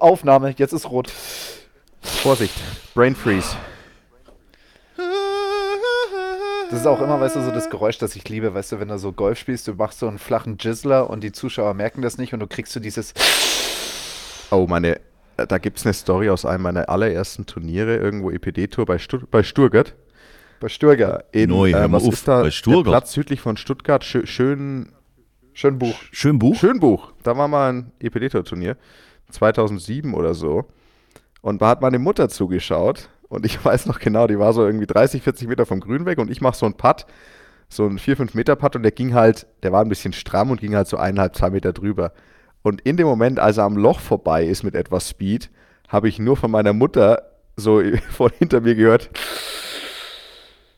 Aufnahme, jetzt ist rot. Vorsicht, Brain Freeze. Das ist auch immer, weißt du, so das Geräusch, das ich liebe, weißt du, wenn du so Golf spielst, du machst so einen flachen Jizzler und die Zuschauer merken das nicht und du kriegst so dieses. Oh, meine, äh, da gibt es eine Story aus einem meiner allerersten Turniere, irgendwo EPD-Tour bei, Stutt bei Stuttgart. Bei Stuttgart. In, Neu, äh, was auf, ist da? bei Stuttgart. Der Platz südlich von Stuttgart, schö schön, Schön Buch. Schön Buch. Schönbuch. Da war mal ein EPD-Tour-Turnier. 2007 oder so. Und da hat meine Mutter zugeschaut. Und ich weiß noch genau, die war so irgendwie 30, 40 Meter vom Grün weg. Und ich mache so einen Putt, so einen 4, 5 Meter Putt. Und der ging halt, der war ein bisschen stramm und ging halt so eineinhalb, zwei Meter drüber. Und in dem Moment, als er am Loch vorbei ist mit etwas Speed, habe ich nur von meiner Mutter so von hinter mir gehört.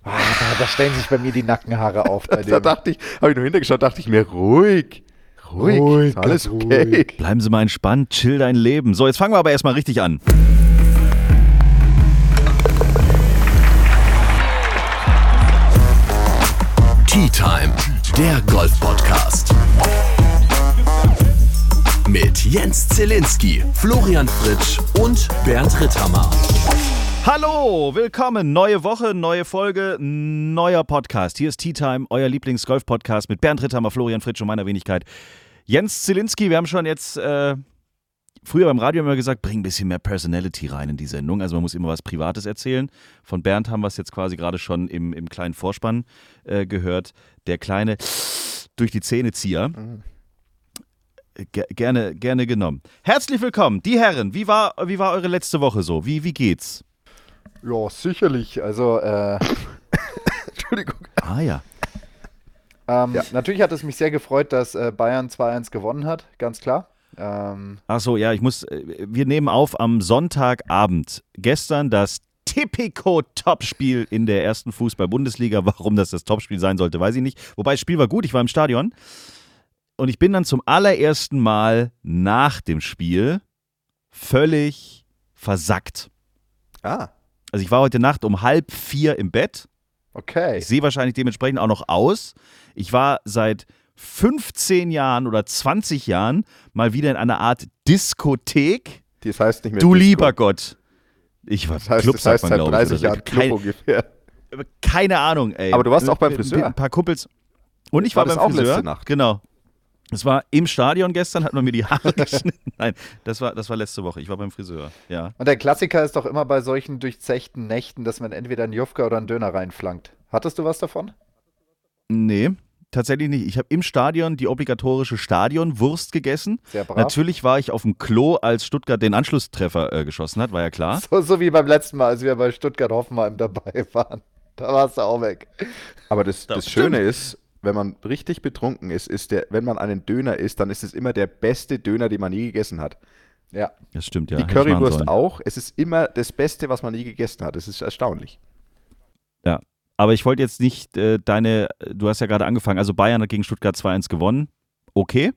Ah, da, da stellen sich bei mir die Nackenhaare auf bei Da dem. dachte ich, habe ich nur hintergeschaut, dachte ich mir, ruhig. Ruhig. Ruhig, alles okay. ruhig. Bleiben Sie mal entspannt, chill dein Leben. So, jetzt fangen wir aber erstmal richtig an. Tea Time, der Golf-Podcast. Mit Jens Zielinski, Florian Fritsch und Bernd Ritthammer. Hallo, willkommen. Neue Woche, neue Folge, neuer Podcast. Hier ist Tea Time, euer Lieblings-Golf-Podcast mit Bernd Ritthammer, Florian Fritsch und meiner Wenigkeit. Jens Zielinski, wir haben schon jetzt äh, früher beim Radio immer gesagt, bring ein bisschen mehr Personality rein in die Sendung. Also man muss immer was Privates erzählen. Von Bernd haben wir es jetzt quasi gerade schon im, im kleinen Vorspann äh, gehört. Der kleine durch die Zähnezieher. Ge gerne, gerne genommen. Herzlich willkommen, die Herren. Wie war, wie war eure letzte Woche so? Wie, wie geht's? Ja, sicherlich. Also, äh, Entschuldigung. Ah ja. ähm, natürlich hat es mich sehr gefreut, dass äh, Bayern 2-1 gewonnen hat, ganz klar. Ähm, Ach so, ja, ich muss. äh, Wir nehmen auf am Sonntagabend. Gestern das Tipico-Topspiel in der ersten Fußball-Bundesliga. Warum das das Topspiel sein sollte, weiß ich nicht. Wobei das Spiel war gut, ich war im Stadion. Und ich bin dann zum allerersten Mal nach dem Spiel völlig versackt. Ah. Also ich war heute Nacht um halb vier im Bett. okay. Ich sehe wahrscheinlich dementsprechend auch noch aus. Ich war seit 15 Jahren oder 20 Jahren mal wieder in einer Art Diskothek. Das heißt nicht mehr Du Disco. lieber Gott. Ich war Das heißt, Club, das heißt man, seit glaube ich, 30 oder so. Jahren Club Kein, ungefähr. keine Ahnung, ey. Aber du warst auch beim Friseur. Ein paar Kumpels. Und ich War beim auch Friseur. letzte Nacht? Genau. Es war im Stadion gestern, hat man mir die Haare geschnitten. Nein, das war, das war letzte Woche. Ich war beim Friseur. Ja. Und der Klassiker ist doch immer bei solchen durchzechten Nächten, dass man entweder einen Jufka oder einen Döner reinflankt. Hattest du was davon? Nee, tatsächlich nicht. Ich habe im Stadion die obligatorische Stadionwurst gegessen. Sehr brav. Natürlich war ich auf dem Klo, als Stuttgart den Anschlusstreffer äh, geschossen hat, war ja klar. So, so wie beim letzten Mal, als wir bei Stuttgart-Hoffenheim dabei waren. Da warst du auch weg. Aber das, Das das Schöne ist, wenn man richtig betrunken ist, ist der, wenn man einen Döner isst, dann ist es immer der beste Döner, den man je gegessen hat. Ja. Das stimmt, ja. Die Currywurst auch. Es ist immer das Beste, was man je gegessen hat. Es ist erstaunlich. Ja. Aber ich wollte jetzt nicht äh, deine, du hast ja gerade angefangen, also Bayern hat gegen Stuttgart 2-1 gewonnen. Okay.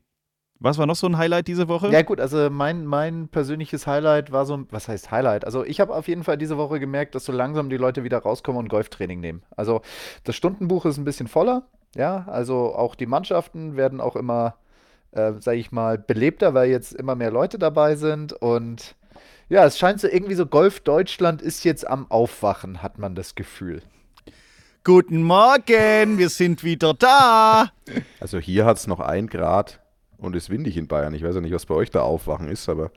Was war noch so ein Highlight diese Woche? Ja, gut, also mein, mein persönliches Highlight war so, was heißt Highlight? Also ich habe auf jeden Fall diese Woche gemerkt, dass so langsam die Leute wieder rauskommen und Golftraining nehmen. Also das Stundenbuch ist ein bisschen voller, ja, also auch die Mannschaften werden auch immer, äh, sage ich mal, belebter, weil jetzt immer mehr Leute dabei sind und ja, es scheint so irgendwie so, Golf Deutschland ist jetzt am Aufwachen, hat man das Gefühl. Guten Morgen, wir sind wieder da. Also hier hat es noch ein Grad und ist windig in Bayern. Ich weiß ja nicht, was bei euch da aufwachen ist, aber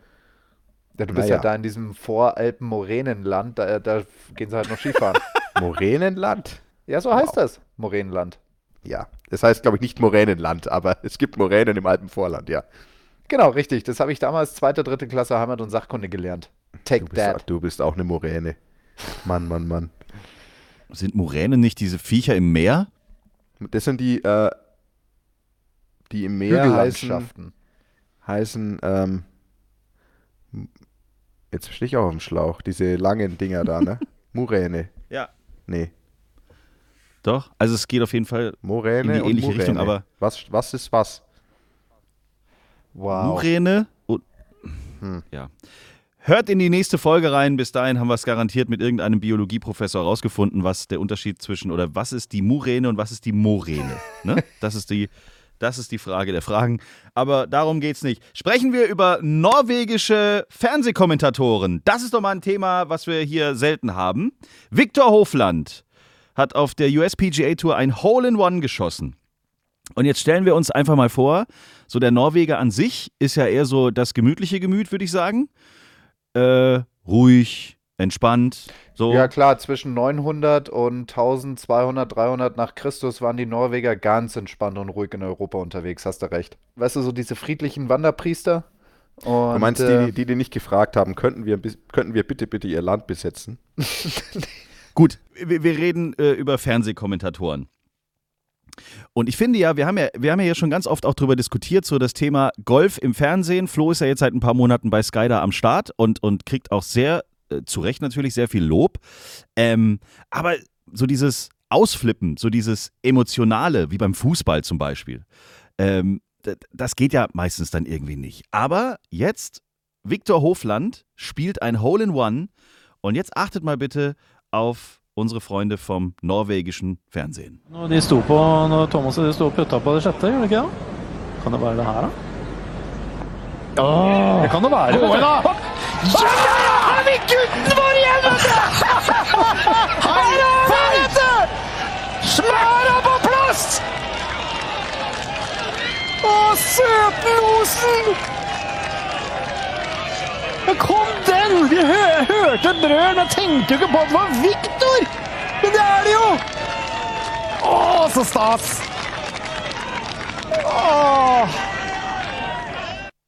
Ja, du bist Naja. ja da in diesem Voralpen-Moränenland, da, da gehen sie halt noch Skifahren. Moränenland? ja, so heißt das, Moränenland. Ja. Das heißt, glaube ich, nicht Moränenland, aber es gibt Moränen im Alpenvorland, ja. Genau, richtig. Das habe ich damals zweite, dritte Klasse Heimat- und Sachkunde gelernt. Take Du bist, that. du bist auch eine Moräne. Mann, Mann, Mann. Sind Muränen nicht diese Viecher im Meer? Das sind die, äh, die im Meer heißen, heißen ähm, jetzt stehe ich auch auf dem Schlauch, diese langen Dinger da, ne? Muräne. Ja. Nee, Doch. Also es geht auf jeden Fall Moräne In die ähnliche Muräne. Richtung, aber- Was, was ist was? Wow. Muräne und Hm. ja. Hört in die nächste Folge rein. Bis dahin haben wir es garantiert mit irgendeinem Biologieprofessor rausgefunden, was der Unterschied zwischen oder was ist die Muräne und was ist die Moräne. ne? Das ist die, Das ist die Frage der Fragen. Aber darum geht's nicht. Sprechen wir über norwegische Fernsehkommentatoren. Das ist doch mal ein Thema, was wir hier selten haben. Viktor Hofland hat auf der USPGA Tour ein Hole in One geschossen. Und jetzt stellen wir uns einfach mal vor, so der Norweger an sich ist ja eher so das gemütliche Gemüt, würde ich sagen. Äh, ruhig, entspannt. So. Ja klar, zwischen 900 und 1200, 300 nach Christus waren die Norweger ganz entspannt und ruhig in Europa unterwegs, hast du recht. Weißt du, so diese friedlichen Wanderpriester? Und, Du meinst, äh, die, die, die nicht gefragt haben, könnten wir, könnten wir bitte, bitte ihr Land besetzen? Gut, wir, wir reden äh, über Fernsehkommentatoren. Und ich finde ja, wir haben ja, wir haben ja schon ganz oft auch drüber diskutiert, so das Thema Golf im Fernsehen. Flo ist ja jetzt seit ein paar Monaten bei Sky da am Start und, und kriegt auch sehr, äh, zu Recht natürlich, sehr viel Lob. Ähm, aber so dieses Ausflippen, so dieses Emotionale, wie beim Fußball zum Beispiel, ähm, das geht ja meistens dann irgendwie nicht. Aber jetzt, Viktor Hofland spielt ein Hole in One und jetzt achtet mal bitte auf unsere Freunde vom norwegischen Fernsehen. Når de sto på, når Thomas og de sto og putta på det sjette, gjorde de ikke det? Kan det være det her, da? Oh. det kan det være. Gå da! Ja! Har vi gutten vår igjen, vet du! Her er han, vet du! Smæra på plass! Å, søtnosen! Men kom den! Vi hø hørte et brøl, men tenkte jo ikke på at det var Viktor! Men det er det jo! Å, så stas! Åh!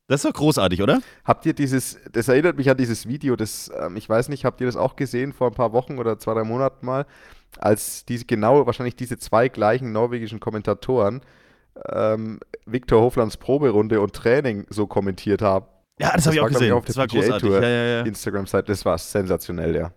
Das ist doch großartig, oder? Habt ihr dieses, das erinnert mich an dieses Video, das, ähm, ich weiß nicht, habt ihr das auch gesehen vor ein paar Wochen oder zwei, drei Monaten mal, als diese genau, wahrscheinlich diese zwei gleichen norwegischen Kommentatoren ähm, Viktor Hoflands Proberunde und Training so kommentiert haben. Ja, das, habe ich auch gesehen. auf der das war PGA großartig. Tour Ja, ja, ja. Instagram-Seite, das war sensationell, ja.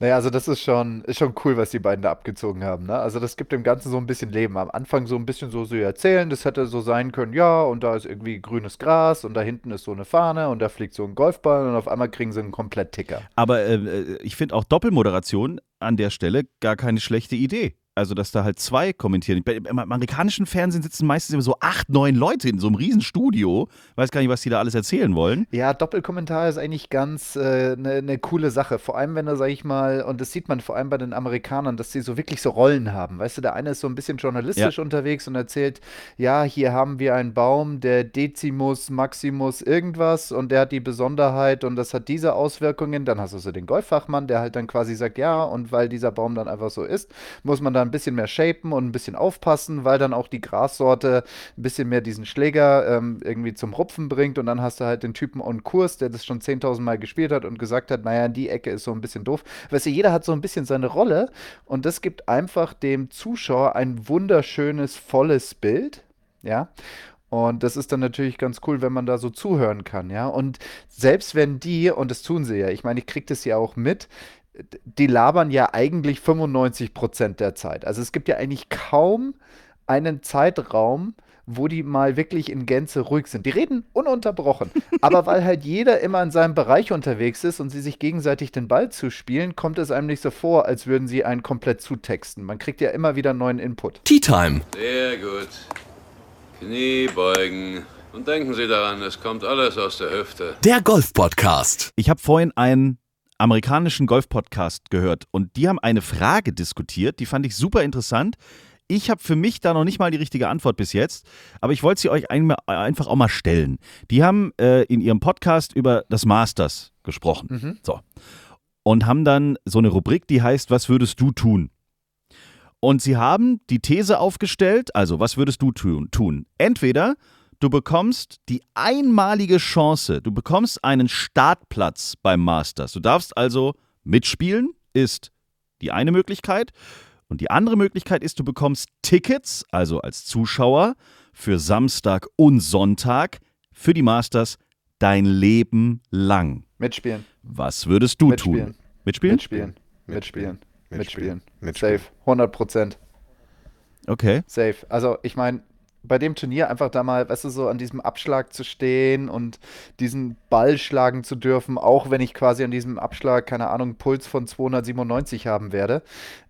Naja, also das ist schon, ist schon cool, was die beiden da abgezogen haben. Ne? Also das gibt dem Ganzen so ein bisschen Leben. Am Anfang so ein bisschen so sie erzählen, das hätte so sein können, ja, und da ist irgendwie grünes Gras und da hinten ist so eine Fahne und da fliegt so ein Golfball und auf einmal kriegen sie einen komplett Ticker. Aber äh, ich finde auch Doppelmoderation an der Stelle gar keine schlechte Idee. Also, dass da halt zwei kommentieren. Im amerikanischen Fernsehen sitzen meistens immer so acht, neun Leute in so einem Riesenstudio. Weiß gar nicht, was die da alles erzählen wollen. Ja, Doppelkommentar ist eigentlich ganz eine äh, ne, ne coole Sache. Vor allem, wenn er, sag ich mal, und das sieht man vor allem bei den Amerikanern, dass sie so wirklich so Rollen haben. Weißt du, der eine ist so ein bisschen journalistisch unterwegs und erzählt, ja, hier haben wir einen Baum, der Decimus, Maximus, irgendwas und der hat die Besonderheit und das hat diese Auswirkungen. Dann hast du so den Golffachmann, der halt dann quasi sagt, ja, und weil dieser Baum dann einfach so ist, muss man da ein bisschen mehr shapen und ein bisschen aufpassen, weil dann auch die Grassorte ein bisschen mehr diesen Schläger ähm, irgendwie zum Rupfen bringt und dann hast du halt den Typen on Kurs, der das schon 10.000 Mal gespielt hat und gesagt hat, naja, die Ecke ist so ein bisschen doof. Weißt du, jeder hat so ein bisschen seine Rolle und das gibt einfach dem Zuschauer ein wunderschönes, volles Bild, ja. Und das ist dann natürlich ganz cool, wenn man da so zuhören kann, ja. Und selbst wenn die, und das tun sie ja, ich meine, ich kriege das ja auch mit, die labern ja eigentlich 95 Prozent der Zeit. Also es gibt ja eigentlich kaum einen Zeitraum, wo die mal wirklich in Gänze ruhig sind. Die reden ununterbrochen. Aber weil halt jeder immer in seinem Bereich unterwegs ist und sie sich gegenseitig den Ball zuspielen, kommt es einem nicht so vor, als würden sie einen komplett zutexten. Man kriegt ja immer wieder neuen Input. Tea Time. Sehr gut. Knie beugen. Und denken Sie daran, es kommt alles aus der Hüfte. Der Golf-Podcast. Ich habe vorhin einen amerikanischen Golf-Podcast gehört und die haben eine Frage diskutiert, die fand ich super interessant. Ich habe für mich da noch nicht mal die richtige Antwort bis jetzt, aber ich wollte sie euch einmal, einfach auch mal stellen. Die haben äh, in ihrem Podcast über das Masters gesprochen. So. Und haben dann so eine Rubrik, die heißt, was würdest du tun? Und sie haben die These aufgestellt, also was würdest du tun? Entweder du bekommst die einmalige Chance, du bekommst einen Startplatz beim Masters. Du darfst also mitspielen, ist die eine Möglichkeit. Und die andere Möglichkeit ist, du bekommst Tickets, also als Zuschauer, für Samstag und Sonntag für die Masters dein Leben lang. Mitspielen. Was würdest du Mitspielen. tun? Mitspielen? Mitspielen. Mitspielen. Mitspielen. Mitspielen. Safe. 100 Prozent. Okay. Safe. Also ich meine, bei dem Turnier einfach da mal, weißt du, so an diesem Abschlag zu stehen und diesen Ball schlagen zu dürfen, auch wenn ich quasi an diesem Abschlag, keine Ahnung, Puls von 297 haben werde.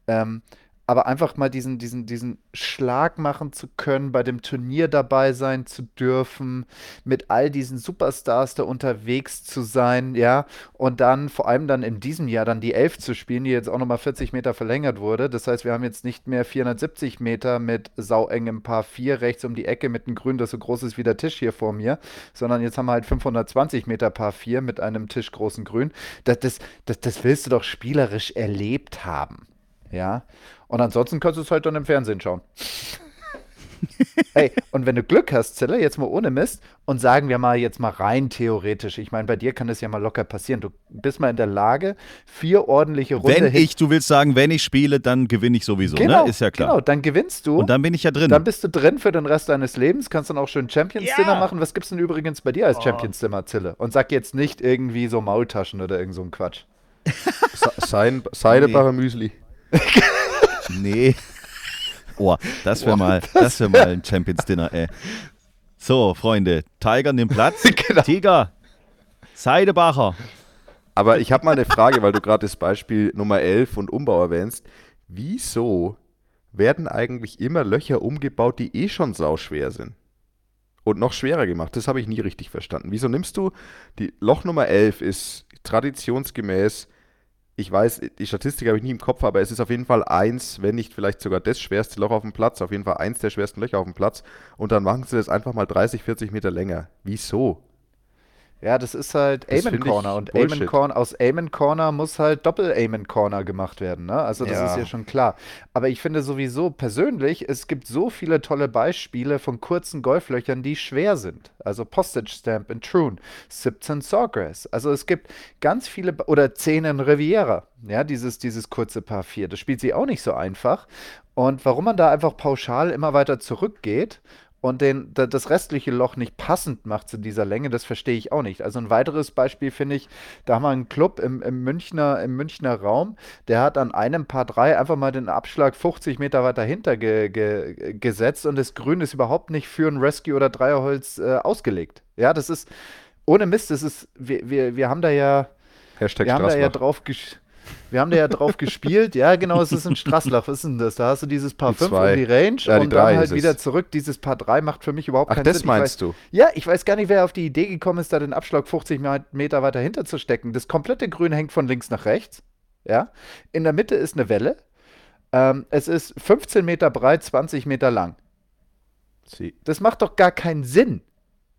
Ähm, aber einfach mal diesen, diesen, diesen Schlag machen zu können, bei dem Turnier dabei sein zu dürfen, mit all diesen Superstars da unterwegs zu sein, ja, und dann vor allem dann in diesem Jahr dann die 11 zu spielen, die jetzt auch nochmal 40 Meter verlängert wurde. Das heißt, wir haben jetzt nicht mehr 470 Meter mit sauengem Paar 4 rechts um die Ecke mit einem Grün, das so groß ist wie der Tisch hier vor mir, sondern jetzt haben wir halt 520 Meter Paar 4 mit einem tischgroßen Grün. Das, das, das, das willst du doch spielerisch erlebt haben. Ja. Und ansonsten kannst du es halt dann im Fernsehen schauen. Ey, und wenn du Glück hast, Zille, jetzt mal ohne Mist, und sagen wir mal jetzt mal rein theoretisch, ich meine, bei dir kann das ja mal locker passieren. Du bist mal in der Lage, vier ordentliche Runden. Wenn ich, du willst sagen, wenn ich spiele, dann gewinne ich sowieso, genau, ne? Ist ja klar. Genau, dann gewinnst du. Und dann bin ich ja drin. Dann bist du drin für den Rest deines Lebens, kannst dann auch schön Champions Ja. Dinner machen. Was gibt's denn übrigens bei dir als Oh. Champions Dinner, Zille? Und sag jetzt nicht irgendwie so Maultaschen oder irgend so ein Quatsch. Seidebacher Müsli. Nee. Oh, das wäre mal, das wär mal ein Champions Dinner, ey. So, Freunde, Tiger nimmt Platz. Genau. Tiger, Seidebacher. Aber ich habe mal eine Frage, weil du gerade das Beispiel Nummer 11 und Umbau erwähnst. Wieso werden eigentlich immer Löcher umgebaut, die eh schon sauschwer sind? Und noch schwerer gemacht. Das habe ich nie richtig verstanden. Wieso nimmst du die Loch Nummer 11 ist traditionsgemäß, ich weiß, die Statistik habe ich nie im Kopf, aber es ist auf jeden Fall eins, wenn nicht vielleicht sogar das schwerste Loch auf dem Platz, auf jeden Fall eins der schwersten Löcher auf dem Platz. Und dann machen sie das einfach mal 30, 40 Meter länger. Wieso? Ja, das ist halt Das Amen Corner und Bullshit. Amen Corner aus Amen Corner muss halt Doppel Amen Corner gemacht werden, ne? Also das Ja. ist ja schon klar. Aber ich finde sowieso persönlich, es gibt so viele tolle Beispiele von kurzen Golflöchern, die schwer sind. Also Postage Stamp in Troon, Sipton Sawgrass. Also es gibt ganz viele oder 10 in Riviera, ja, dieses dieses kurze Paar 4. Das spielt sie auch nicht so einfach. Und warum man da einfach pauschal immer weiter zurückgeht und den, da- das restliche Loch nicht passend macht zu dieser Länge, das verstehe ich auch nicht. Also ein weiteres Beispiel finde ich, da haben wir einen Club im, im, Münchner, im Münchner Raum, der hat an einem Paar 3 einfach mal den Abschlag 50 Meter weiter hinter ge, ge, gesetzt und das Grün ist überhaupt nicht für ein Rescue oder Dreierholz äh, ausgelegt. Ja, das ist, ohne Mist, das ist, wir, wir, wir haben da ja, Hashtag wir haben da ja drauf ges- wir haben da ja drauf gespielt. Ja, genau, es ist ein Strasslach. Was ist denn das? Da hast du dieses Paar Die 5 zwei. um die Range Ja, die und dann halt wieder zurück. Dieses Paar 3 macht für mich überhaupt Ach, keinen das Sinn. meinst ich weiß, du? Ja, ich weiß gar nicht, wer auf die Idee gekommen ist, da den Abschlag 50 Me- Meter weiter hinter zu stecken. Das komplette Grün hängt von links nach rechts. Ja, in der Mitte ist eine Welle. Ähm, es ist 15 Meter breit, 20 Meter lang. Sie. Das macht doch gar keinen Sinn.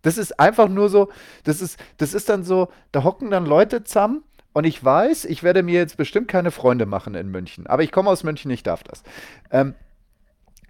Das ist einfach nur so, das ist, das ist dann so, da hocken dann Leute zusammen und ich weiß, ich werde mir jetzt bestimmt keine Freunde machen in München. Aber ich komme aus München, ich darf das. Ähm,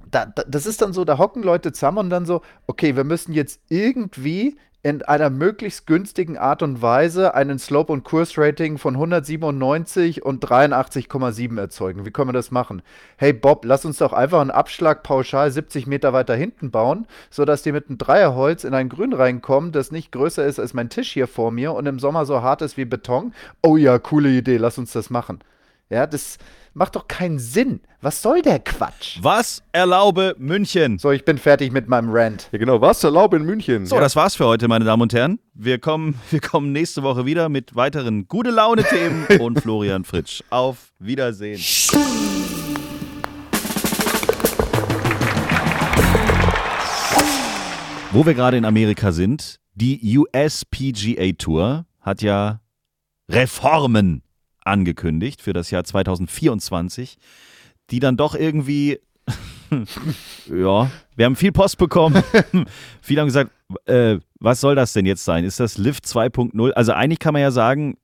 da, da, das ist dann so, da hocken Leute zusammen und dann so, okay, wir müssen jetzt irgendwie in einer möglichst günstigen Art und Weise einen Slope- und Kursrating von 197 und 83,7 erzeugen. Wie können wir das machen? Hey Bob, lass uns doch einfach einen Abschlag pauschal 70 Meter weiter hinten bauen, sodass die mit einem Dreierholz in ein Grün reinkommen, das nicht größer ist als mein Tisch hier vor mir und im Sommer so hart ist wie Beton. Oh ja, coole Idee, lass uns das machen. Ja, das macht doch keinen Sinn. Was soll der Quatsch? Was erlaube München? So, ich bin fertig mit meinem Rant. Ja, genau. Was erlaubt in München? So, ja. das war's für heute, meine Damen und Herren. Wir kommen, wir kommen nächste Woche wieder mit weiteren gute Laune-Themen und Florian Fritsch. Auf Wiedersehen. Wo wir gerade in Amerika sind, die USPGA Tour hat ja Reformen angekündigt für das Jahr 2024, die dann doch irgendwie, ja, wir haben viel Post bekommen. Viele haben gesagt, äh, was soll das denn jetzt sein? Ist das Lift 2.0? Also eigentlich kann man ja sagen,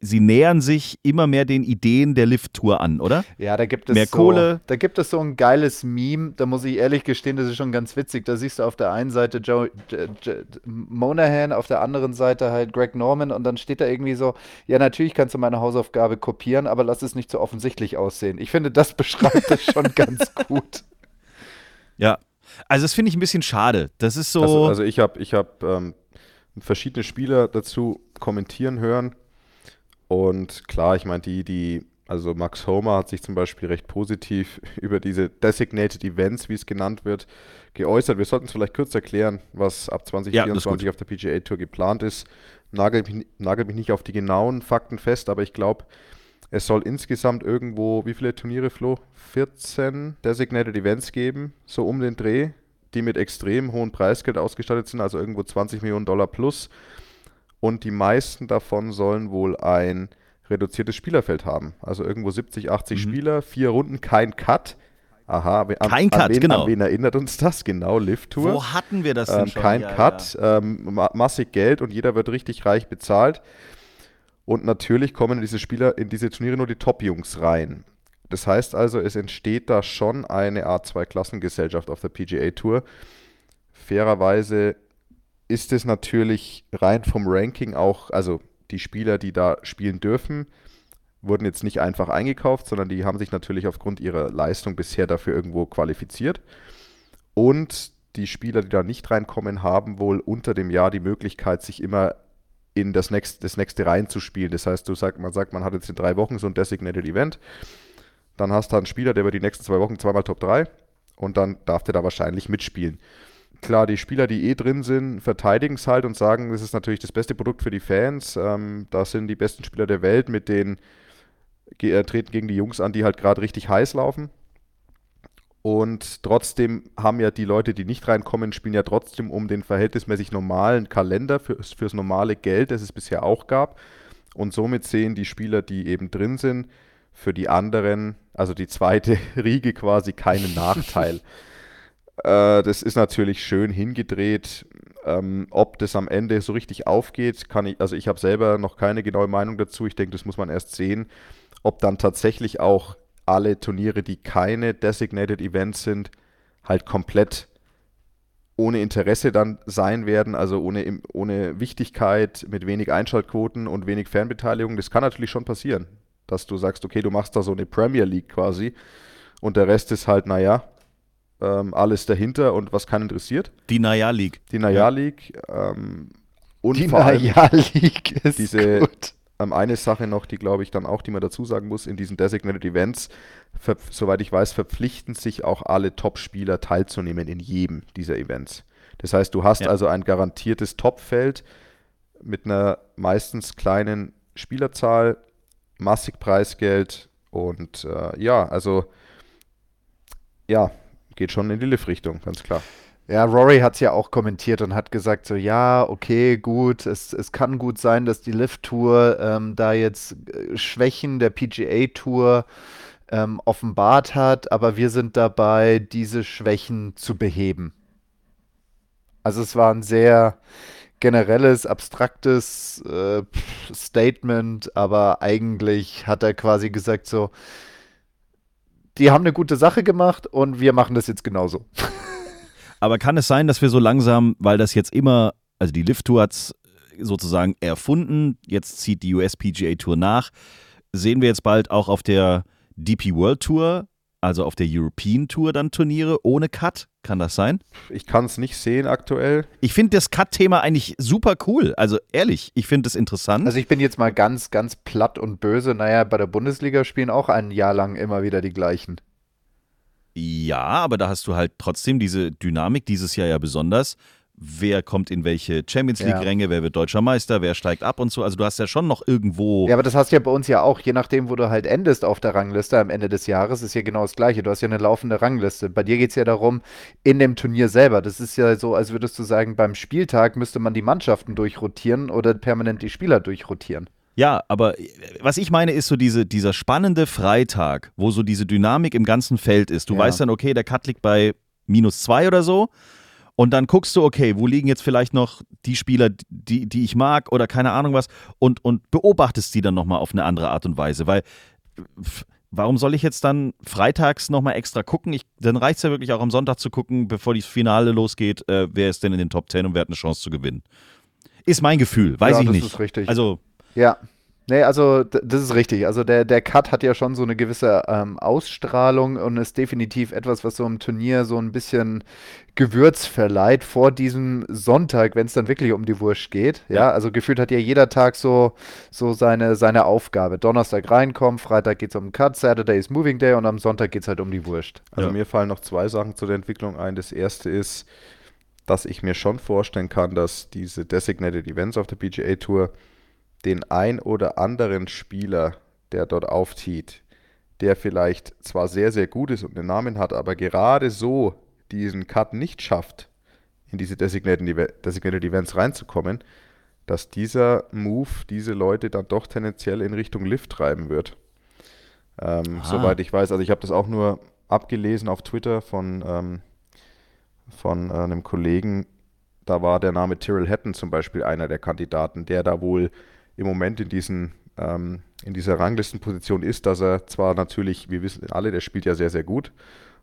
sie nähern sich immer mehr den Ideen der Lift-Tour an, oder? Ja, da gibt es Mehr so, Kohle. Da gibt es so ein geiles Meme, da muss ich ehrlich gestehen, das ist schon ganz witzig. Da siehst du auf der einen Seite Joe, J, J, Monahan, auf der anderen Seite halt Greg Norman und dann steht da irgendwie so, ja, natürlich kannst du meine Hausaufgabe kopieren, aber lass es nicht so offensichtlich aussehen. Ich finde, das beschreibt es schon ganz gut. Ja. Also das finde ich ein bisschen schade. Das ist so. Also, also ich habe ich hab, ähm, verschiedene Spieler dazu kommentieren hören. Und klar, ich meine, die, die, also Max Homer hat sich zum Beispiel recht positiv über diese Designated Events, wie es genannt wird, geäußert. Wir sollten es vielleicht kurz erklären, was ab Ja, das ist 2024 auf der PGA Tour geplant ist. Nagelt mich, nagelt mich nicht auf die genauen Fakten fest, aber ich glaube, Es soll insgesamt irgendwo, wie viele Turniere, Flo? 14 Designated Events geben, so um den Dreh, die mit extrem hohem Preisgeld ausgestattet sind, also irgendwo 20 Millionen Dollar plus. Und die meisten davon sollen wohl ein reduziertes Spielerfeld haben. Also irgendwo 70, 80 Mhm. Spieler, vier Runden, kein Cut. Aha, an, Kein Cut, an wen, genau. An wen erinnert uns das? Genau, Live Tour. Wo hatten wir das denn Ähm, schon? kein Ja, Cut, Ähm, ma massig Geld und jeder wird richtig reich bezahlt. Und natürlich kommen in diese Spieler, in diese Turniere nur die Top-Jungs rein. Das heißt also, es entsteht da schon eine Art Zweiklassengesellschaft auf der PGA Tour. Fairerweise ist es natürlich rein vom Ranking auch, also die Spieler, die da spielen dürfen, wurden jetzt nicht einfach eingekauft, sondern die haben sich natürlich aufgrund ihrer Leistung bisher dafür irgendwo qualifiziert. Und die Spieler, die da nicht reinkommen, haben wohl unter dem Jahr die Möglichkeit, sich immer in das nächste, das nächste reinzuspielen. Das heißt, du sag, man sagt, man hat jetzt in drei Wochen so ein Designated Event. Dann hast du einen Spieler, der über die nächsten zwei Wochen zweimal Top 3 und dann darf der da wahrscheinlich mitspielen. Klar, die Spieler, die eh drin sind, verteidigen es halt und sagen, das ist natürlich das beste Produkt für die Fans. Ähm, das sind die besten Spieler der Welt, mit denen äh, treten gegen die Jungs an, die halt gerade richtig heiß laufen. Und trotzdem haben ja die Leute, die nicht reinkommen, spielen ja trotzdem um den verhältnismäßig normalen Kalender für, fürs normale Geld, das es bisher auch gab. Und somit sehen die Spieler, die eben drin sind, für die anderen, also die zweite Riege quasi keinen Nachteil. äh, das ist natürlich schön hingedreht. Ähm, ob das am Ende so richtig aufgeht, kann ich, also ich habe selber noch keine genaue Meinung dazu. Ich denke, das muss man erst sehen, ob dann tatsächlich auch alle Turniere, die keine Designated Events sind, halt komplett ohne Interesse dann sein werden, also ohne, ohne Wichtigkeit, mit wenig Einschaltquoten und wenig Fanbeteiligung. Das kann natürlich schon passieren, dass du sagst, okay, du machst da so eine Premier League quasi und der Rest ist halt, naja, ähm, alles dahinter und was keinen interessiert. Die Naya League. Die Naja League ähm, und Die vor allem Naja League ist diese- gut. ähm, eine Sache noch, die glaube ich dann auch, die man dazu sagen muss, in diesen Designated Events, soweit ich weiß, verpflichten sich auch alle Top-Spieler teilzunehmen in jedem dieser Events. Das heißt, du hast Ja. also ein garantiertes Topfeld mit einer meistens kleinen Spielerzahl, massig Preisgeld und äh, ja, also ja, geht schon in die Liv-Richtung, ganz klar. Ja, Rory hat es ja auch kommentiert und hat gesagt, so ja, okay, gut, es, es kann gut sein, dass die Lift-Tour ähm, da jetzt äh, Schwächen der PGA-Tour ähm, offenbart hat, aber wir sind dabei, diese Schwächen zu beheben. Also es war ein sehr generelles, abstraktes äh, Statement, aber eigentlich hat er quasi gesagt, so, die haben eine gute Sache gemacht und wir machen das jetzt genauso. Aber kann es sein, dass wir so langsam, weil das jetzt immer, also die Lift Tour hat es sozusagen erfunden, jetzt zieht die USPGA Tour nach, sehen wir jetzt bald auch auf der DP World Tour, also auf der European Tour dann Turniere ohne Cut? Kann das sein? Ich kann es nicht sehen aktuell. Ich finde das Cut-Thema eigentlich super cool. Also ehrlich, ich finde es interessant. Also ich bin jetzt mal ganz, ganz platt und böse. Naja, bei der Bundesliga spielen auch ein Jahr lang immer wieder die gleichen. Ja, aber da hast du halt trotzdem diese Dynamik, dieses Jahr ja besonders. Wer kommt in welche Champions Ja. League-Ränge, wer wird deutscher Meister, wer steigt ab und so. Also du hast ja schon noch irgendwo. Ja, aber das hast du ja bei uns ja auch, je nachdem, wo du halt endest auf der Rangliste am Ende des Jahres, ist ja genau das Gleiche. Du hast ja eine laufende Rangliste. Bei dir geht es ja darum, in dem Turnier selber. Das ist ja so, als würdest du sagen, beim Spieltag müsste man die Mannschaften durchrotieren oder permanent die Spieler durchrotieren. Ja, aber äh, was ich meine, ist so diese, dieser spannende Freitag, wo so diese Dynamik im ganzen Feld ist. Du Ja. weißt dann, okay, der Cut liegt bei minus zwei oder so. Und dann guckst du, okay, wo liegen jetzt vielleicht noch die Spieler, die, die ich mag oder keine Ahnung was und, und beobachtest die dann nochmal auf eine andere Art und Weise. Weil, warum soll ich jetzt dann freitags nochmal extra gucken? Ich, dann reicht es ja wirklich auch am Sonntag zu gucken, bevor das Finale losgeht, äh, wer ist denn in den Top 10 und wer hat eine Chance zu gewinnen. Ist mein Gefühl, weiß Ja, ich das nicht. ist richtig. Also, Ja. Nee, also das ist richtig. Also der, der Cut hat ja schon so eine gewisse ähm, Ausstrahlung und ist definitiv etwas, was so im Turnier so ein bisschen Gewürz verleiht vor diesem Sonntag, wenn es dann wirklich um die Wurst geht. Ja, Ja. also gefühlt hat ja jeder Tag so, so seine, seine Aufgabe. Donnerstag reinkommen, Freitag geht es um den Cut, Saturday ist Moving Day und am Sonntag geht es halt um die Wurst. Also Ja. mir fallen noch zwei Sachen zu der Entwicklung ein. Das erste ist, dass ich mir schon vorstellen kann, dass diese Designated Events auf der PGA Tour den ein oder anderen Spieler, der dort aufzieht, der vielleicht zwar sehr, sehr gut ist und einen Namen hat, aber gerade so diesen Cut nicht schafft, in diese designated, designated Events reinzukommen, dass dieser Move diese Leute dann doch tendenziell in Richtung Lift treiben wird. Ähm. Soweit ich weiß. Also ich habe das auch nur abgelesen auf Twitter von, ähm, von äh, einem Kollegen. Da war der Name Tyrrell Hatton zum Beispiel einer der Kandidaten, der da wohl im Moment in diesen ähm, in dieser Ranglistenposition ist, dass er zwar natürlich, wir wissen alle, der spielt ja sehr, sehr gut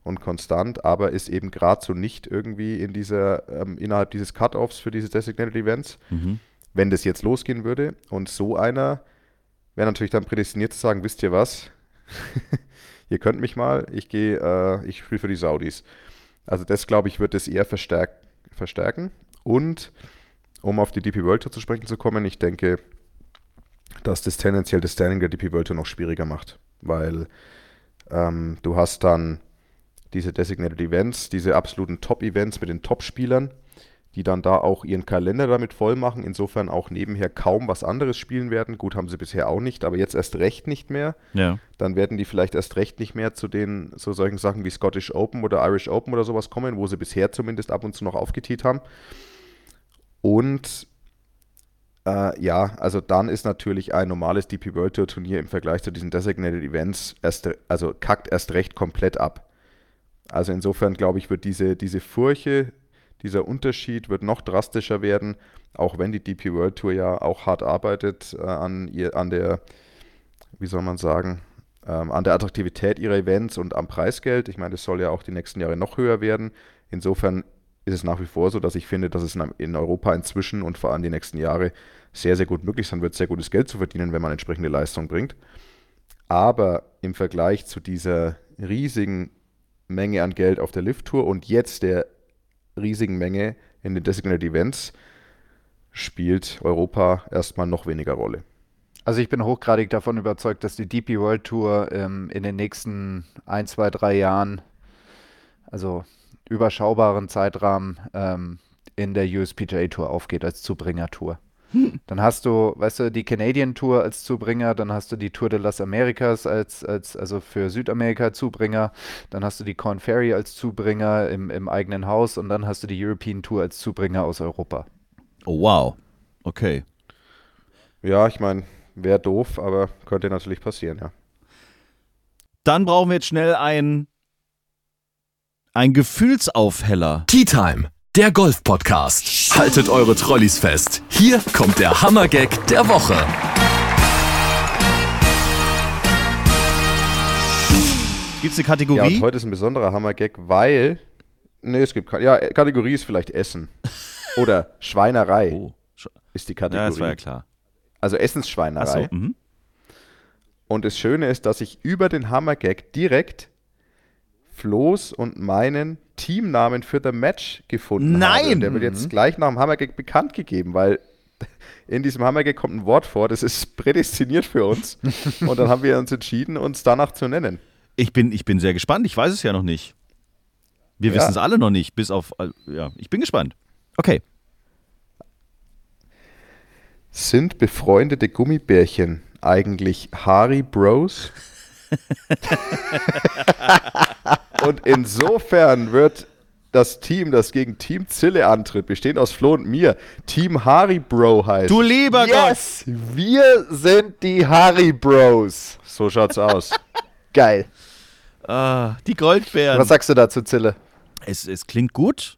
und konstant, aber ist eben gerade so nicht irgendwie in dieser, ähm, innerhalb dieses Cut-Offs für diese Designated Events, Mhm. wenn das jetzt losgehen würde. Und so einer wäre natürlich dann prädestiniert zu sagen, wisst ihr was? ihr könnt mich mal, ich gehe, äh, ich spiele für die Saudis. Also das, glaube ich, wird es eher verstärk verstärken. Und um auf die DP World Tour zu sprechen zu kommen, ich denke, dass das tendenziell das Standing der DP World Tour noch schwieriger macht, weil ähm, du hast dann diese Designated Events, diese absoluten Top-Events mit den Top-Spielern, die dann da auch ihren Kalender damit voll machen, insofern auch nebenher kaum was anderes spielen werden. Gut, haben sie bisher auch nicht, aber jetzt erst recht nicht mehr. Ja. Dann werden die vielleicht erst recht nicht mehr zu den so solchen Sachen wie Scottish Open oder Irish Open oder sowas kommen, wo sie bisher zumindest ab und zu noch aufgetiet haben. Und äh, ja, also dann ist natürlich ein normales DP World Tour Turnier im Vergleich zu diesen Designated Events erst, also kackt erst recht komplett ab. Also insofern glaube ich, wird diese, diese Furche, dieser Unterschied wird noch drastischer werden, auch wenn die DP World Tour ja auch hart arbeitet äh, an, ihr, an der, wie soll man sagen, ähm, an der Attraktivität ihrer Events und am Preisgeld. Ich meine, das soll ja auch die nächsten Jahre noch höher werden. Insofern ist es nach wie vor so, dass ich finde, dass es in Europa inzwischen und vor allem die nächsten Jahre sehr, sehr gut möglich sein wird, sehr gutes Geld zu verdienen, wenn man entsprechende Leistung bringt. Aber im Vergleich zu dieser riesigen Menge an Geld auf der Lift-Tour und jetzt der riesigen Menge in den Designated Events spielt Europa erstmal noch weniger Rolle. Also ich bin hochgradig davon überzeugt, dass die DP World Tour ähm, in den nächsten ein, zwei, drei Jahren, also überschaubaren Zeitrahmen, ähm, in der USPGA Tour aufgeht als Zubringer-Tour. Dann hast du, weißt du, die Canadian Tour als Zubringer, dann hast du die Tour de las Americas als, als also für Südamerika Zubringer, dann hast du die Corn Ferry als Zubringer im, im eigenen Haus und dann hast du die European Tour als Zubringer aus Europa. Oh, wow. Okay. Ja, ich meine, wäre doof, aber könnte natürlich passieren, ja. Dann brauchen wir jetzt schnell ein, ein Gefühlsaufheller. Tea Time, der Golf-Podcast. Haltet eure Trolleys fest. Hier kommt der Hammergag der Woche. Gibt es eine Ja, Kategorie? und heute ist ein besonderer Hammergag, weil. Nee, es gibt keine. Ja, Kategorie ist vielleicht Essen. Oder Schweinerei oh. sch- ist die Ja, Kategorie. das war ja klar. Also Achso, Essensschweinerei. mhm. Und das Schöne ist, dass ich über den Hammergag direkt Flo's und meinen Teamnamen für The Match gefunden habe. Nein! Und der wird jetzt gleich nach dem Hammergag bekannt gegeben, weil in diesem Hammergag kommt ein Wort vor, das ist prädestiniert für uns. und dann haben wir uns entschieden, uns danach zu nennen. Ich bin, ich bin sehr gespannt. Ich weiß es ja noch nicht. Wir Ja. wissen es alle noch nicht, bis auf. äh, Ja, ich bin gespannt. Okay. Sind befreundete Gummibärchen eigentlich Harry Bros? und insofern wird das Team, das gegen Team Zille antritt, bestehend aus Flo und mir, Team Harry Bro heißt. Du lieber Gott! Yes! Wir sind die Harry Bros. So schaut's aus. Geil. Ah, die Goldbeeren. Was sagst du dazu, Zille? Es, es klingt gut.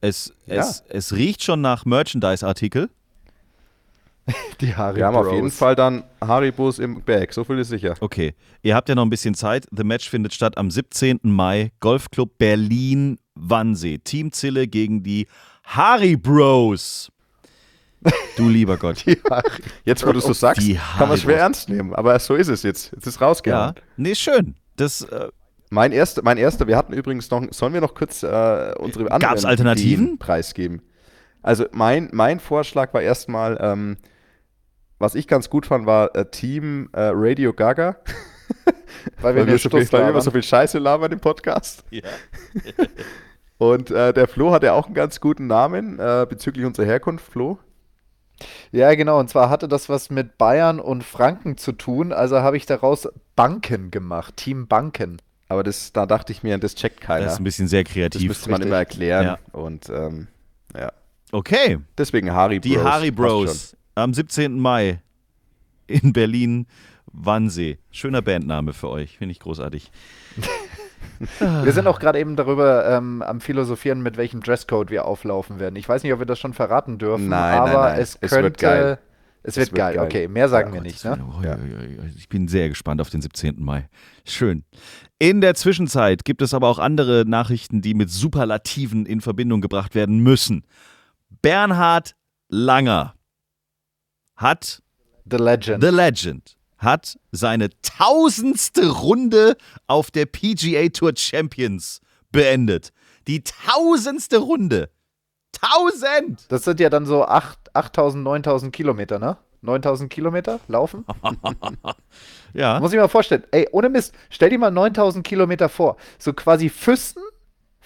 Es, es, es riecht schon nach Merchandise-Artikel. Die Harry Wir haben auf jeden Fall dann Haribos im Bag, so viel ist sicher. Okay. Ihr habt ja noch ein bisschen Zeit. The Match findet statt am 17. Mai. Golfclub Berlin Wannsee. Team Zille gegen die Harry Bros. Du lieber Gott. Jetzt, wo du es so sagst, Die kann man schwer Haribos. ernst nehmen, aber so ist es jetzt. Jetzt ist rausgehauen. Ja. Nee, schön. Das, äh, Mein erster, mein erster, wir hatten übrigens noch, sollen wir noch kurz äh, unsere anderen Gab's Alternativen? Ideen preisgeben? Also mein, mein Vorschlag war erstmal, ähm, was ich ganz gut fand, war äh, Team äh, Radio Gaga. Weil weil, wir wir so viel, weil wir so viel Scheiße labern im Podcast. Und äh, der Flo hat ja auch einen ganz guten Namen äh, bezüglich unserer Herkunft, Flo. Ja, genau. Und zwar hatte das was mit Bayern und Franken zu tun. Also habe ich daraus Banken gemacht. Team Banken. Aber das, da dachte ich mir, das checkt keiner. Das ist ein bisschen sehr Das kreativ. müsste man richtig. immer erklären. Ja. Und ähm, ja. Okay, Deswegen Harry Bros. die Harry. Bros am 17. Mai in Berlin Wannsee. Schöner Bandname für euch, finde ich großartig. Wir sind auch gerade eben darüber ähm, am Philosophieren, mit welchem Dresscode wir auflaufen werden. Ich weiß nicht, ob wir das schon verraten dürfen, Nein, aber nein, nein. es Es könnte. wird geil. Es wird, wird geil. geil. okay. Mehr sagen Ja, wir Gott, nicht, ne? Ich bin sehr gespannt auf den 17. Mai. Schön. In der Zwischenzeit gibt es aber auch andere Nachrichten, die mit Superlativen in Verbindung gebracht werden müssen. Bernhard Langer hat The Legend. The Legend hat seine tausendste Runde auf der PGA Tour Champions beendet. Die tausendste Runde. Tausend! das sind ja dann so 8 8000, 9000 Kilometer, ne? 9000 Kilometer laufen? Ja. Muss ich mal vorstellen. Ey, ohne Mist, stell dir mal 9000 Kilometer vor. So quasi Füssen,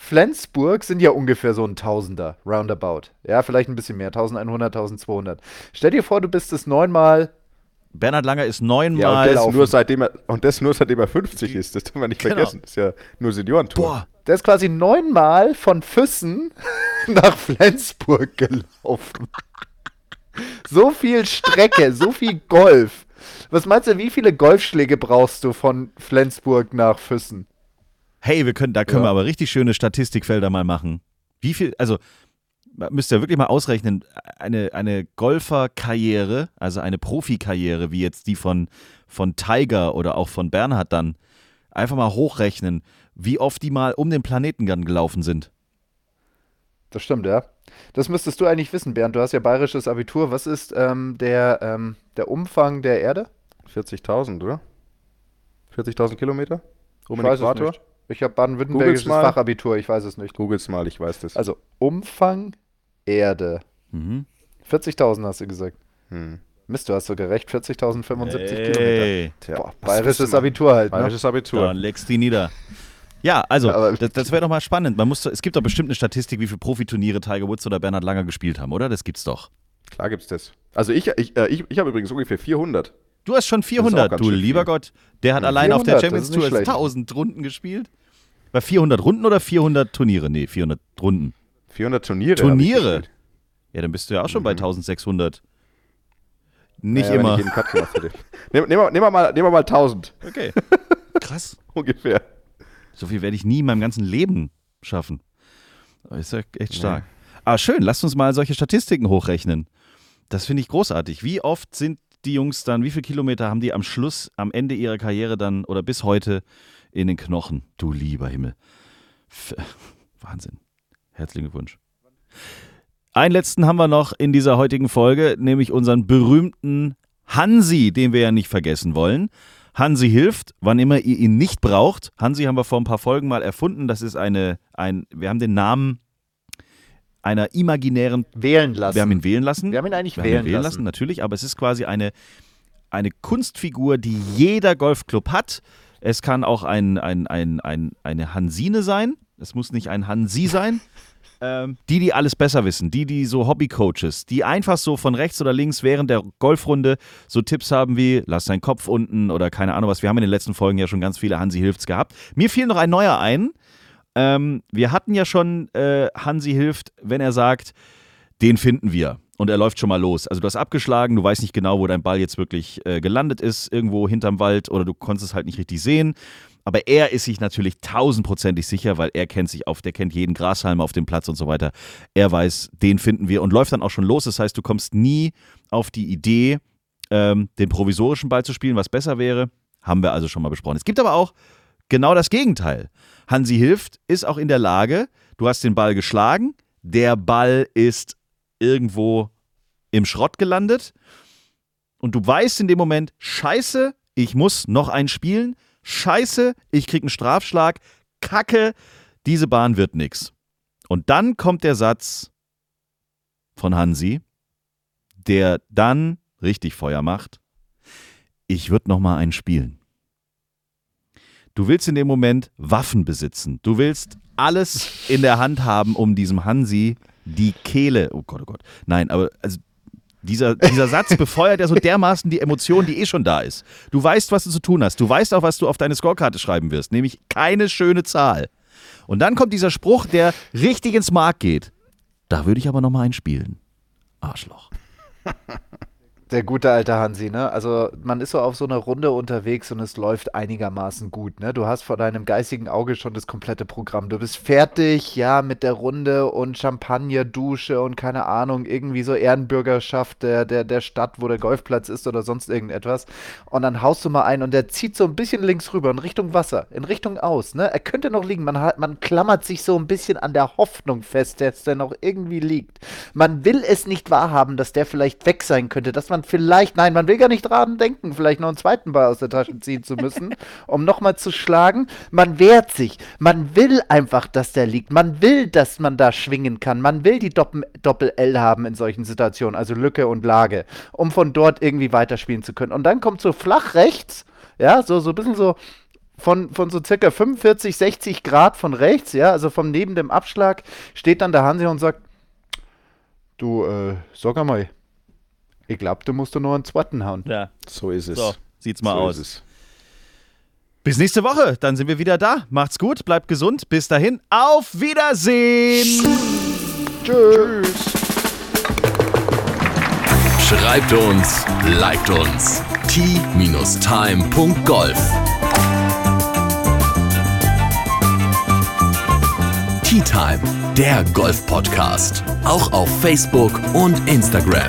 Flensburg sind ja ungefähr so ein Tausender, roundabout. Ja, vielleicht ein bisschen mehr, 1100, 1200. Stell dir vor, du bist es neunmal. Bernhard Langer ist Ja, und neunmal. das, laufen. nur seitdem er, und das nur seitdem er 50 ist. Das dürfen wir nicht Genau. vergessen. Das ist ja nur Seniorentour. Boah, Der ist quasi neunmal von Füssen nach Flensburg gelaufen. So viel Strecke, so viel Golf. Was meinst du, wie viele Golfschläge brauchst du von Flensburg nach Füssen? Hey, wir können, da können Ja. wir aber richtig schöne Statistikfelder mal machen. Wie viel, also müsst ihr wirklich mal ausrechnen, eine, eine Golferkarriere, also eine Profikarriere, wie jetzt die von, von Tiger oder auch von Bernhard dann, einfach mal hochrechnen, wie oft die mal um den Planeten dann gelaufen sind. Das stimmt, ja. Das müsstest du eigentlich wissen, Bernd. Du hast ja bayerisches Abitur. Was ist ähm, der, ähm, der Umfang der Erde? 40.000, oder? 40.000 Kilometer? Um Ich den weiß es Äquator? Ich habe baden-württembergisches. Fachabitur. Ich weiß es nicht. Googles mal, ich weiß das. Also Umfang Erde. Mhm. 40.000 hast du gesagt. Hm. Mist, du hast sogar recht. 40.075 Kilometer. Hey, Tja, Boah, bayerisches? Abitur halt. Ne? Bayerisches Abitur. dann legst du die nieder. Ja, also, Aber- das, das wäre doch mal spannend. Man muss, es gibt doch bestimmt eine Statistik, wie viele Profiturniere Tiger Woods oder Bernhard Langer gespielt haben, oder? Das gibt's doch. Klar gibt's das. Also ich, ich, äh, ich, ich habe übrigens ungefähr 400. Du hast schon auch 400, ganz du lieber viel. Gott. Der hat allein auf der 400, das Champions Tour schlecht. 1000 Runden gespielt. Bei 400 Runden oder 400 Turniere? Nee, 400 Runden. 400 Turniere. Turniere? Ja, dann bist du ja auch schon bei 1600. Nicht Mhm. Ja, immer. Wenn ich jeden Cut gemacht hätte. Nehmen nehmen wir mal, nehmen wir mal 1000 Okay. Krass. ungefähr. So viel werde ich nie in meinem ganzen Leben schaffen. Aber ist ja echt stark. Aber schön, lasst uns mal solche Statistiken hochrechnen. Das finde ich großartig. Wie oft sind die Jungs dann, wie viele Kilometer haben die am Schluss, am Ende ihrer Karriere dann oder bis heute in den Knochen? Du lieber Himmel. F Wahnsinn. Herzlichen Glückwunsch. Einen letzten haben wir noch in dieser heutigen Folge, nämlich unseren berühmten Hansi, den wir ja nicht vergessen wollen. Hansi hilft, wann immer ihr ihn nicht braucht. Hansi haben wir vor ein paar Folgen mal erfunden. Das ist eine, ein, wir haben den Namen einer imaginären, Wählen lassen. wir haben ihn wählen lassen. Wir haben ihn eigentlich Wir haben wählen, ihn wählen lassen, natürlich, aber es ist quasi eine, eine Kunstfigur, die jeder Golfclub hat. Es kann auch ein, ein, ein, ein, eine Hansine sein. Es muss nicht ein Hansi sein. Ähm, die, die alles besser wissen, die, die so Hobbycoaches, die einfach so von rechts oder links während der Golfrunde so Tipps haben wie, lass deinen Kopf unten oder keine Ahnung was. Wir haben in den letzten Folgen ja schon ganz viele Hansi Hilfts gehabt. Mir fiel noch ein neuer ein. Ähm, wir hatten ja schon äh, Hansi Hilft, wenn er sagt, den finden wir. Und er läuft schon mal los. Also du hast abgeschlagen, du weißt nicht genau, wo dein Ball jetzt wirklich äh, gelandet ist, irgendwo hinterm Wald oder du konntest es halt nicht richtig sehen. Aber er ist sich natürlich tausendprozentig sicher, weil er kennt sich auf, der kennt jeden Grashalm auf dem Platz und so weiter. Er weiß, den finden wir und läuft dann auch schon los. Das heißt, du kommst nie auf die Idee, ähm, den provisorischen Ball zu spielen, was besser wäre. Haben wir also schon mal besprochen. Es gibt aber auch genau das Gegenteil. Hansi Hilft ist auch in der Lage, du hast den Ball geschlagen, der Ball ist irgendwo im Schrott gelandet und du weißt in dem Moment, scheiße, ich muss noch einen spielen, scheiße, ich krieg einen Strafschlag, kacke, diese Bahn wird nix. Und dann kommt der Satz von Hansi, der dann richtig Feuer macht, ich würde noch mal einen spielen. Du willst in dem Moment Waffen besitzen. Du willst alles in der Hand haben, um diesem Hansi die Kehle, oh Gott, oh Gott. Nein, aber also Dieser, dieser Satz befeuert ja so dermaßen die Emotion, die eh schon da ist. Du weißt, was du zu tun hast. Du weißt auch, was du auf deine Scorekarte schreiben wirst, nämlich keine schöne Zahl. Und dann kommt dieser Spruch, der richtig ins Mark geht. Da würde ich aber nochmal einspielen. Arschloch. Der gute alte Hansi, ne? Also man ist so auf so einer Runde unterwegs und es läuft einigermaßen gut, ne? Du hast vor deinem geistigen Auge schon das komplette Programm. Du bist fertig, ja, mit der Runde und Champagner, Dusche und keine Ahnung, irgendwie so Ehrenbürgerschaft der, der, der Stadt, wo der Golfplatz ist oder sonst irgendetwas. Und dann haust du mal ein und der zieht so ein bisschen links rüber in Richtung Wasser, in Richtung aus, ne? Er könnte noch liegen. Man, hat, man klammert sich so ein bisschen an der Hoffnung fest, dass der noch irgendwie liegt. Man will es nicht wahrhaben, dass der vielleicht weg sein könnte, dass man vielleicht, nein, man will gar nicht dran denken, vielleicht noch einen zweiten Ball aus der Tasche ziehen zu müssen, um nochmal zu schlagen. Man wehrt sich. Man will einfach, dass der liegt. Man will, dass man da schwingen kann. Man will die Doppel-L haben in solchen Situationen, also Lücke und Lage, um von dort irgendwie weiterspielen zu können. Und dann kommt so flach rechts, ja, so, so ein bisschen so von, von so circa 45, 60 Grad von rechts, ja, also vom neben dem Abschlag, steht dann der Hansi und sagt, du, äh, sag einmal, ich glaube, du musst nur einen zweiten hauen. Ja, So ist es. so sieht's mal so aus. Ist es. Bis nächste Woche, dann sind wir wieder da. Macht's gut, bleibt gesund. Bis dahin, auf Wiedersehen. Tschüss. Schreibt uns, liked uns. t-time.golf Tea Time, der Golf-Podcast. Auch auf Facebook und Instagram.